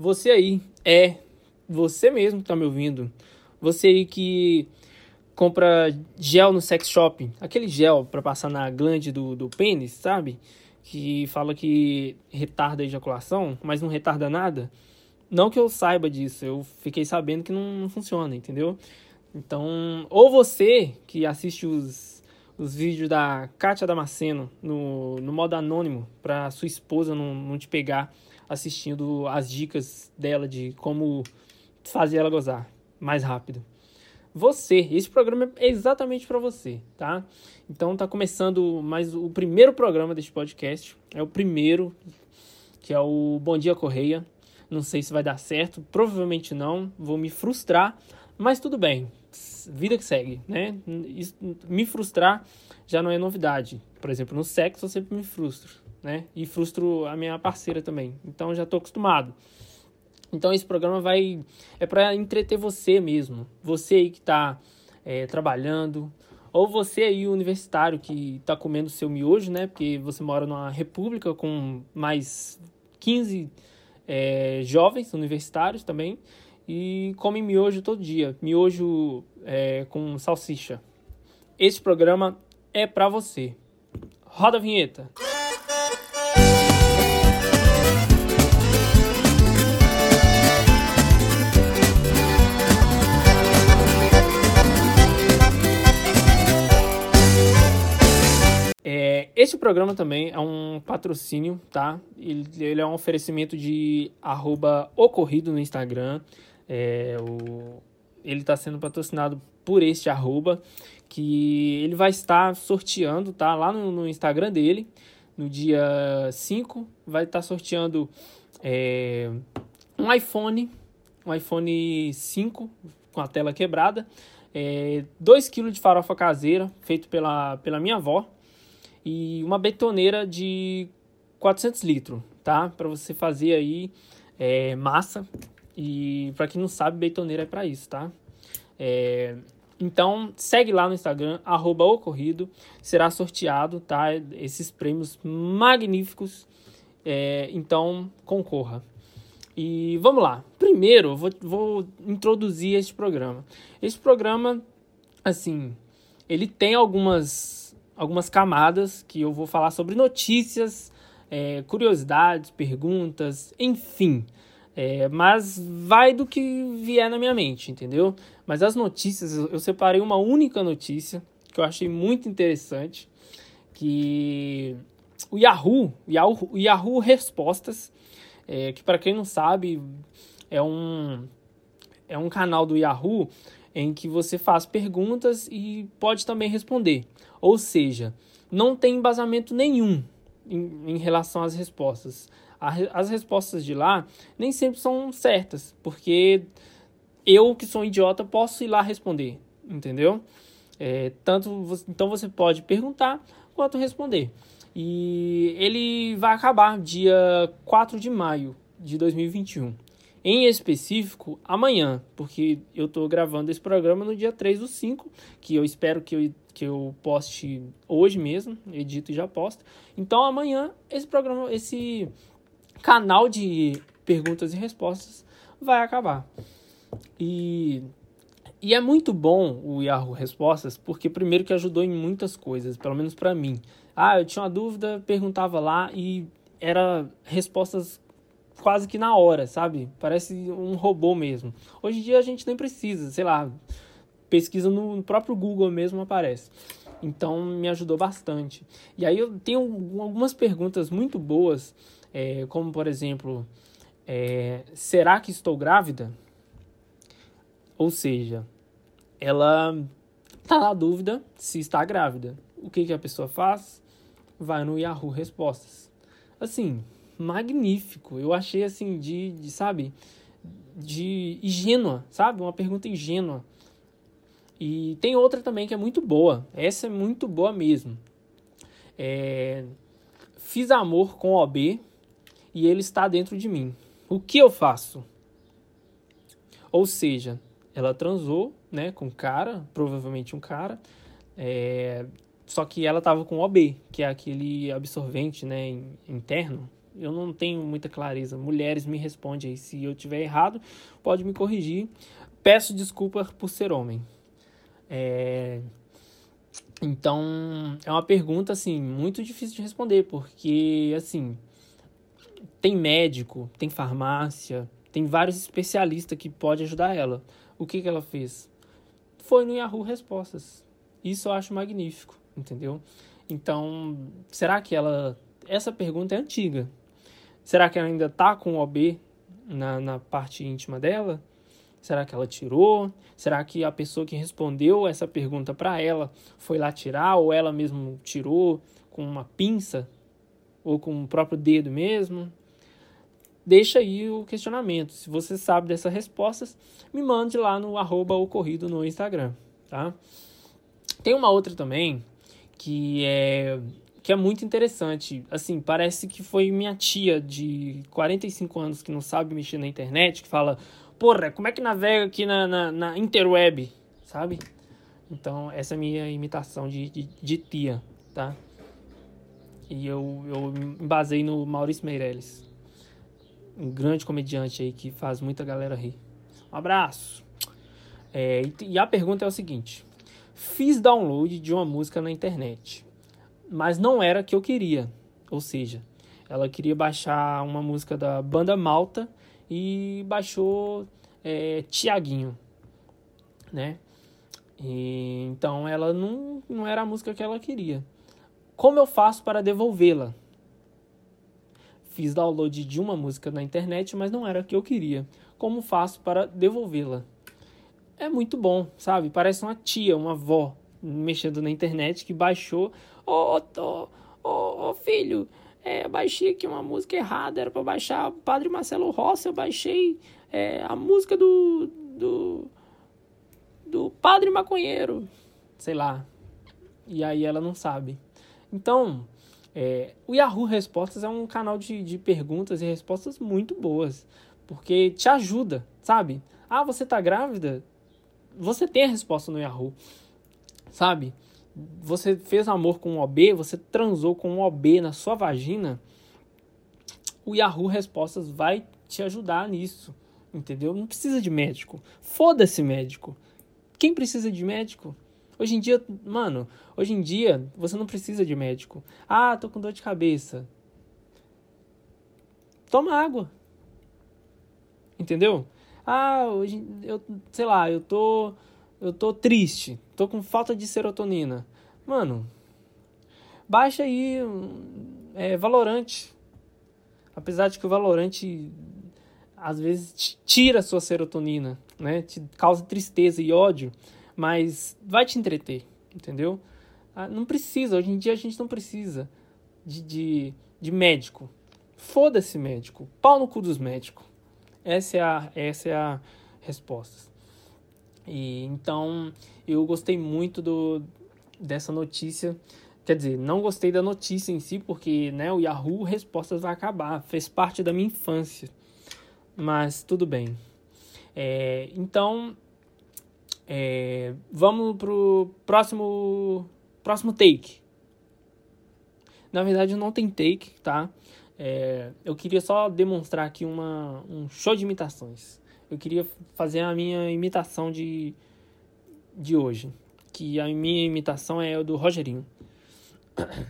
Você aí é você mesmo que tá me ouvindo. Você aí que compra gel no sex shop, aquele gel para passar na glande do, do pênis, sabe? Que fala que retarda a ejaculação, mas não retarda nada. Não que eu saiba disso, eu fiquei sabendo que não, não funciona, entendeu? Então, ou você que assiste os, os vídeos da Kátia Damasceno no, no modo anônimo, para sua esposa não, não te pegar assistindo as dicas dela de como fazer ela gozar mais rápido. Você, esse programa é exatamente para você, tá? Então tá começando mais o primeiro programa deste podcast, é o primeiro, que é o Bom Dia Correia. Não sei se vai dar certo, provavelmente não, vou me frustrar, mas tudo bem. Vida que segue, né? Isso, me frustrar já não é novidade. Por exemplo, no sexo eu sempre me frustro, né? E frustro a minha parceira também. Então já tô acostumado. Então esse programa vai é para entreter você mesmo, você aí que está é, trabalhando, ou você aí universitário que está comendo seu miojo, né? Porque você mora numa república com mais 15 é, jovens universitários também e come miojo todo dia, miojo é, com salsicha. Esse programa é para você. Roda a vinheta. Esse programa também é um patrocínio, tá? Ele, ele é um oferecimento de arroba ocorrido no Instagram. É, o, ele está sendo patrocinado por este arroba, que ele vai estar sorteando, tá? Lá no, no Instagram dele, no dia 5, vai estar sorteando é, um iPhone, um iPhone 5 com a tela quebrada, 2 é, de farofa caseira, feito pela, pela minha avó, e uma betoneira de 400 litros, tá? Para você fazer aí é, massa. E para quem não sabe, betoneira é para isso, tá? É, então, segue lá no Instagram, arroba ocorrido, será sorteado, tá? Esses prêmios magníficos. É, então, concorra. E vamos lá. Primeiro, vou, vou introduzir este programa. Este programa, assim, ele tem algumas algumas camadas que eu vou falar sobre notícias, é, curiosidades, perguntas, enfim. É, mas vai do que vier na minha mente, entendeu? Mas as notícias, eu separei uma única notícia que eu achei muito interessante, que o Yahoo, Yahoo, Yahoo Respostas, é, que para quem não sabe é um é um canal do Yahoo em que você faz perguntas e pode também responder. Ou seja, não tem embasamento nenhum em, em relação às respostas. As respostas de lá nem sempre são certas, porque eu, que sou um idiota, posso ir lá responder, entendeu? É, tanto então você pode perguntar quanto responder. E ele vai acabar dia 4 de maio de 2021. Em específico, amanhã, porque eu estou gravando esse programa no dia 3 do 5, que eu espero que eu, que eu poste hoje mesmo, edito e já posto. Então amanhã esse programa, esse canal de perguntas e respostas vai acabar. E, e é muito bom o Yahoo Respostas, porque primeiro que ajudou em muitas coisas, pelo menos para mim. Ah, eu tinha uma dúvida, perguntava lá e era respostas quase que na hora, sabe? Parece um robô mesmo. Hoje em dia a gente nem precisa, sei lá, pesquisa no próprio Google mesmo aparece. Então me ajudou bastante. E aí eu tenho algumas perguntas muito boas, é, como por exemplo, é, será que estou grávida? Ou seja, ela tá na dúvida se está grávida. O que, que a pessoa faz? Vai no Yahoo Respostas. Assim, magnífico. Eu achei assim de, de sabe, de ingênua, sabe? Uma pergunta ingênua. E tem outra também que é muito boa. Essa é muito boa mesmo. É, fiz amor com OB e ele está dentro de mim. O que eu faço? Ou seja, ela transou, né, com um cara, provavelmente um cara, é, só que ela estava com OB, que é aquele absorvente, né, interno, Eu não tenho muita clareza. Mulheres me respondem aí. Se eu tiver errado, pode me corrigir. Peço desculpa por ser homem. É... Então, é uma pergunta, assim, muito difícil de responder, porque, assim, tem médico, tem farmácia, tem vários especialistas que podem ajudar ela. O que, que ela fez? Foi no Yahoo Respostas. Isso eu acho magnífico, entendeu? Então, será que ela. Essa pergunta é antiga. Será que ela ainda tá com o OB na, na parte íntima dela? Será que ela tirou? Será que a pessoa que respondeu essa pergunta para ela foi lá tirar ou ela mesmo tirou com uma pinça ou com o próprio dedo mesmo? Deixa aí o questionamento. Se você sabe dessas respostas, me mande lá no arroba ocorrido no Instagram, tá? Tem uma outra também que é que é muito interessante. Assim, parece que foi minha tia de 45 anos que não sabe mexer na internet, que fala: porra, como é que navega aqui na, na, na interweb, sabe? Então, essa é minha imitação de, de, de tia, tá? E eu, eu me basei no Maurício Meirelles, um grande comediante aí que faz muita galera rir. Um abraço! É, e, a pergunta é o seguinte: fiz download de uma música na internet, mas não era a que eu queria. Ou seja, ela queria baixar uma música da banda Malta e baixou é, Tiaguinho, né? E, então ela não, não era a música que ela queria. Como eu faço para devolvê-la? Fiz download de uma música na internet, mas não era a que eu queria. Como faço para devolvê-la? É muito bom, sabe? Parece uma tia, uma avó mexendo na internet que baixou. Ô, oh, oh, oh, filho, é, baixei aqui uma música errada, era para baixar Padre Marcelo Rossi, eu baixei é, a música do, do, do Padre Maconheiro, sei lá. E aí ela não sabe. Então, é, o Yahoo Respostas é um canal de, de perguntas e respostas muito boas, porque te ajuda, sabe? Ah, você tá grávida? Você tem a resposta no Yahoo, sabe? você fez amor com um OB, você transou com um OB na sua vagina, o Yahoo Respostas vai te ajudar nisso, entendeu? Não precisa de médico. Foda-se médico. Quem precisa de médico? Hoje em dia, mano, hoje em dia você não precisa de médico. Ah, tô com dor de cabeça. Toma água. Entendeu? Ah, hoje eu, sei lá, eu tô eu tô triste, tô com falta de serotonina. Mano, baixa aí é, Valorante. Apesar de que o Valorante às vezes tira a sua serotonina, né? Te causa tristeza e ódio, mas vai te entreter, entendeu? Ah, não precisa, hoje em dia a gente não precisa de, de, de médico. Foda-se médico. Pau no cu dos médicos. Essa é a, essa é a resposta. E então eu gostei muito do, dessa notícia. Quer dizer, não gostei da notícia em si, porque né, o Yahoo Respostas vai acabar. Fez parte da minha infância. Mas tudo bem. É, então, é, vamos pro próximo, próximo take. Na verdade, não tem take, tá? É, eu queria só demonstrar aqui uma, um show de imitações eu queria fazer a minha imitação de, de hoje. Que a minha imitação é do Rogerinho.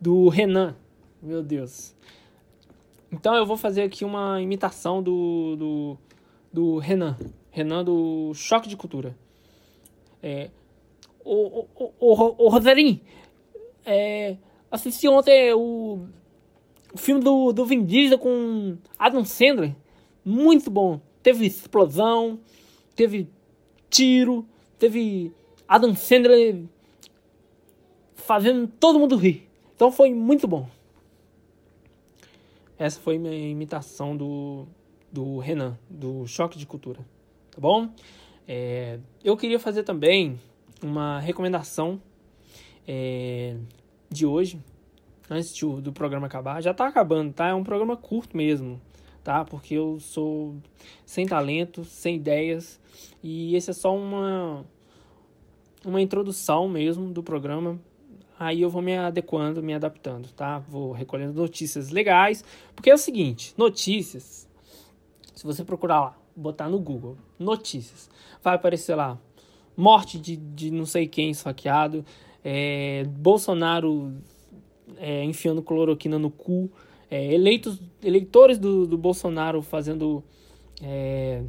Do Renan. Meu Deus. Então eu vou fazer aqui uma imitação do, do, do Renan. Renan do Choque de Cultura. É, o, o, o, o Rogerinho, é, assisti ontem o, o filme do, do Vin Diesel com Adam Sandler muito bom. Teve explosão, teve tiro, teve Adam Sandler fazendo todo mundo rir. Então foi muito bom. Essa foi minha imitação do, do Renan, do Choque de Cultura. Tá bom? É, eu queria fazer também uma recomendação é, de hoje, antes do, do programa acabar. Já tá acabando, tá? É um programa curto mesmo tá? Porque eu sou sem talento, sem ideias e esse é só uma uma introdução mesmo do programa. aí eu vou me adequando, me adaptando, tá? Vou recolhendo notícias legais, porque é o seguinte, notícias, se você procurar lá, botar no Google, notícias, vai aparecer lá, morte de, de não sei quem esfaqueado, é, Bolsonaro é, enfiando cloroquina no cu, é, eleitos, eleitores do, do Bolsonaro fazendo é,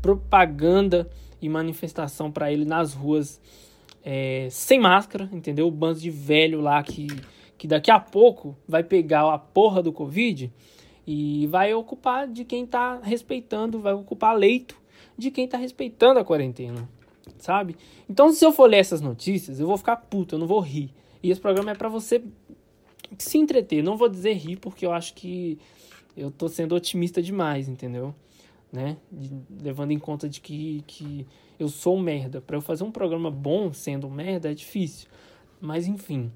propaganda e manifestação para ele nas ruas é, sem máscara, entendeu? O bando de velho lá que, que daqui a pouco vai pegar a porra do Covid e vai ocupar de quem tá respeitando, vai ocupar leito de quem tá respeitando a quarentena, sabe? Então, se eu for ler essas notícias, eu vou ficar puto, eu não vou rir. E esse programa é para você se entreter. Não vou dizer rir, porque eu acho que eu tô sendo otimista demais, entendeu? Né? De, levando em conta de que, que eu sou merda. Para eu fazer um programa bom sendo merda é difícil. Mas enfim.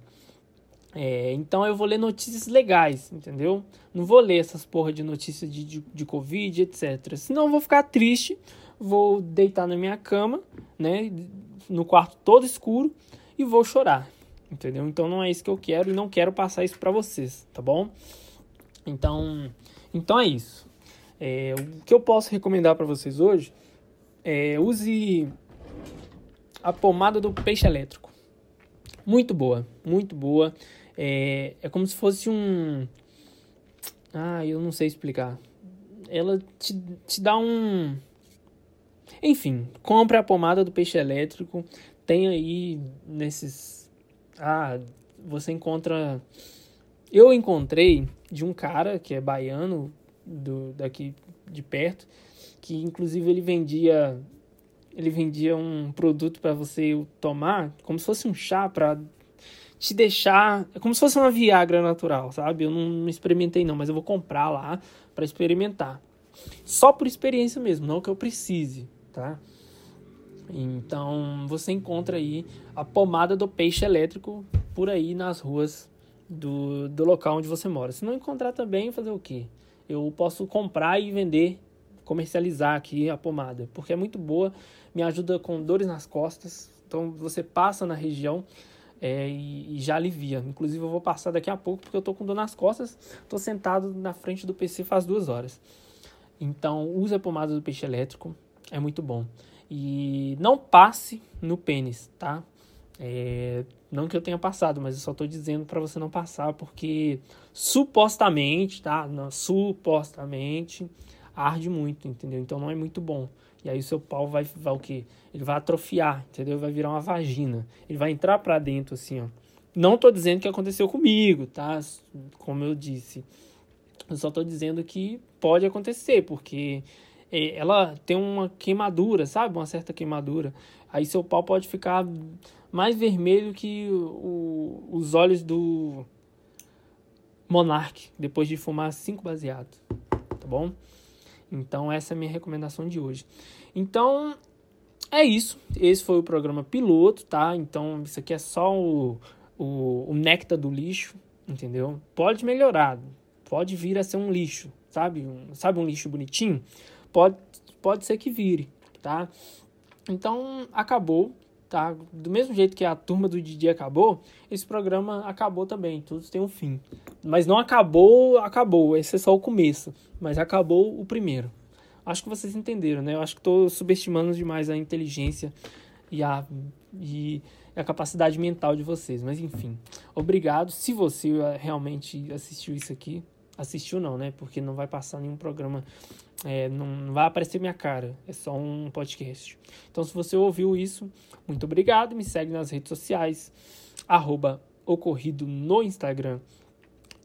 É, então eu vou ler notícias legais, entendeu? Não vou ler essas porra de notícias de, de, de Covid, etc. Senão eu vou ficar triste, vou deitar na minha cama, né? No quarto todo escuro e vou chorar, entendeu? Então não é isso que eu quero e não quero passar isso para vocês, tá bom? Então, então é isso. É, o que eu posso recomendar para vocês hoje é use a pomada do peixe elétrico. Muito boa, muito boa. É, é como se fosse um. Ah, eu não sei explicar. Ela te, te dá um. Enfim, compre a pomada do peixe elétrico. Tem aí nesses. Ah, você encontra. Eu encontrei de um cara que é baiano, do, daqui de perto, que inclusive ele vendia ele vendia um produto para você tomar, como se fosse um chá para te deixar. É como se fosse uma Viagra natural, sabe? Eu não, não experimentei, não, mas eu vou comprar lá para experimentar. Só por experiência mesmo, não que eu precise, tá? Então você encontra aí a pomada do peixe elétrico por aí nas ruas do, do local onde você mora. Se não encontrar também, fazer o quê? Eu posso comprar e vender, comercializar aqui a pomada, porque é muito boa, me ajuda com dores nas costas. Então você passa na região é, e, e, já alivia. Inclusive, eu vou passar daqui a pouco porque eu tô com dor nas costas. Tô sentado na frente do PC faz duas horas. Então, use a pomada do peixe elétrico, é muito bom. E não passe no pênis, tá? É, não que eu tenha passado, mas eu só tô dizendo para você não passar, porque supostamente, tá? Não, supostamente arde muito, entendeu? Então não é muito bom. E aí o seu pau vai, vai o quê? Ele vai atrofiar, entendeu? Vai virar uma vagina. Ele vai entrar para dentro assim, ó. Não tô dizendo que aconteceu comigo, tá? Como eu disse. Eu só tô dizendo que pode acontecer, porque é, ela tem uma queimadura, sabe? Uma certa queimadura. Aí seu pau pode ficar mais vermelho que o, os olhos do Monark, depois de fumar cinco baseados. Tá bom? Então, essa é a minha recomendação de hoje. Então, é isso. Esse foi o programa piloto, tá? Então, isso aqui é só o, o, o néctar do lixo, entendeu? Pode melhorar, pode vir a ser um lixo, sabe? Um, sabe um lixo bonitinho? Pode, pode ser que vire, tá? Então, acabou, tá? Do mesmo jeito que a turma do Didi acabou, esse programa acabou também. Tudo tem um fim. Mas não acabou, acabou. Esse é só o começo. Mas acabou o primeiro. Acho que vocês entenderam, né? Eu acho que estou subestimando demais a inteligência e a, e a capacidade mental de vocês. Mas enfim, obrigado. Se você realmente assistiu isso aqui, assistiu não, né? Porque não vai passar nenhum programa, é, não, não vai aparecer minha cara. É só um podcast. Então, se você ouviu isso, muito obrigado. Me segue nas redes sociais, arroba ocorrido no Instagram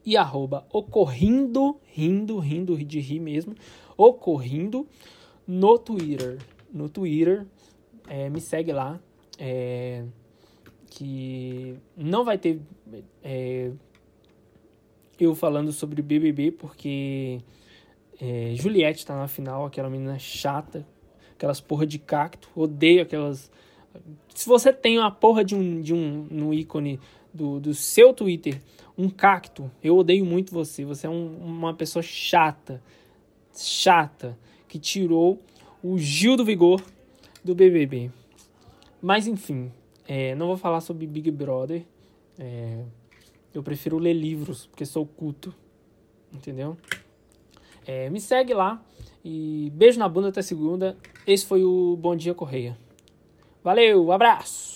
e arroba ocorrindo, rindo, rindo de rir mesmo, ocorrindo no Twitter. No Twitter, é, me segue lá, é, que não vai ter é, eu falando sobre BBB, porque é, Juliette tá na final, aquela menina chata, aquelas porra de cacto, odeio aquelas... Se você tem uma porra de um, de um no ícone do, do seu Twitter um cacto, eu odeio muito você. Você é um, uma pessoa chata, chata, que tirou o Gil do Vigor do BBB. Mas enfim, é, não vou falar sobre Big Brother. É, eu prefiro ler livros, porque sou culto. Entendeu? É, me segue lá. E beijo na bunda até segunda. Esse foi o Bom Dia Correia. Valeu, abraço!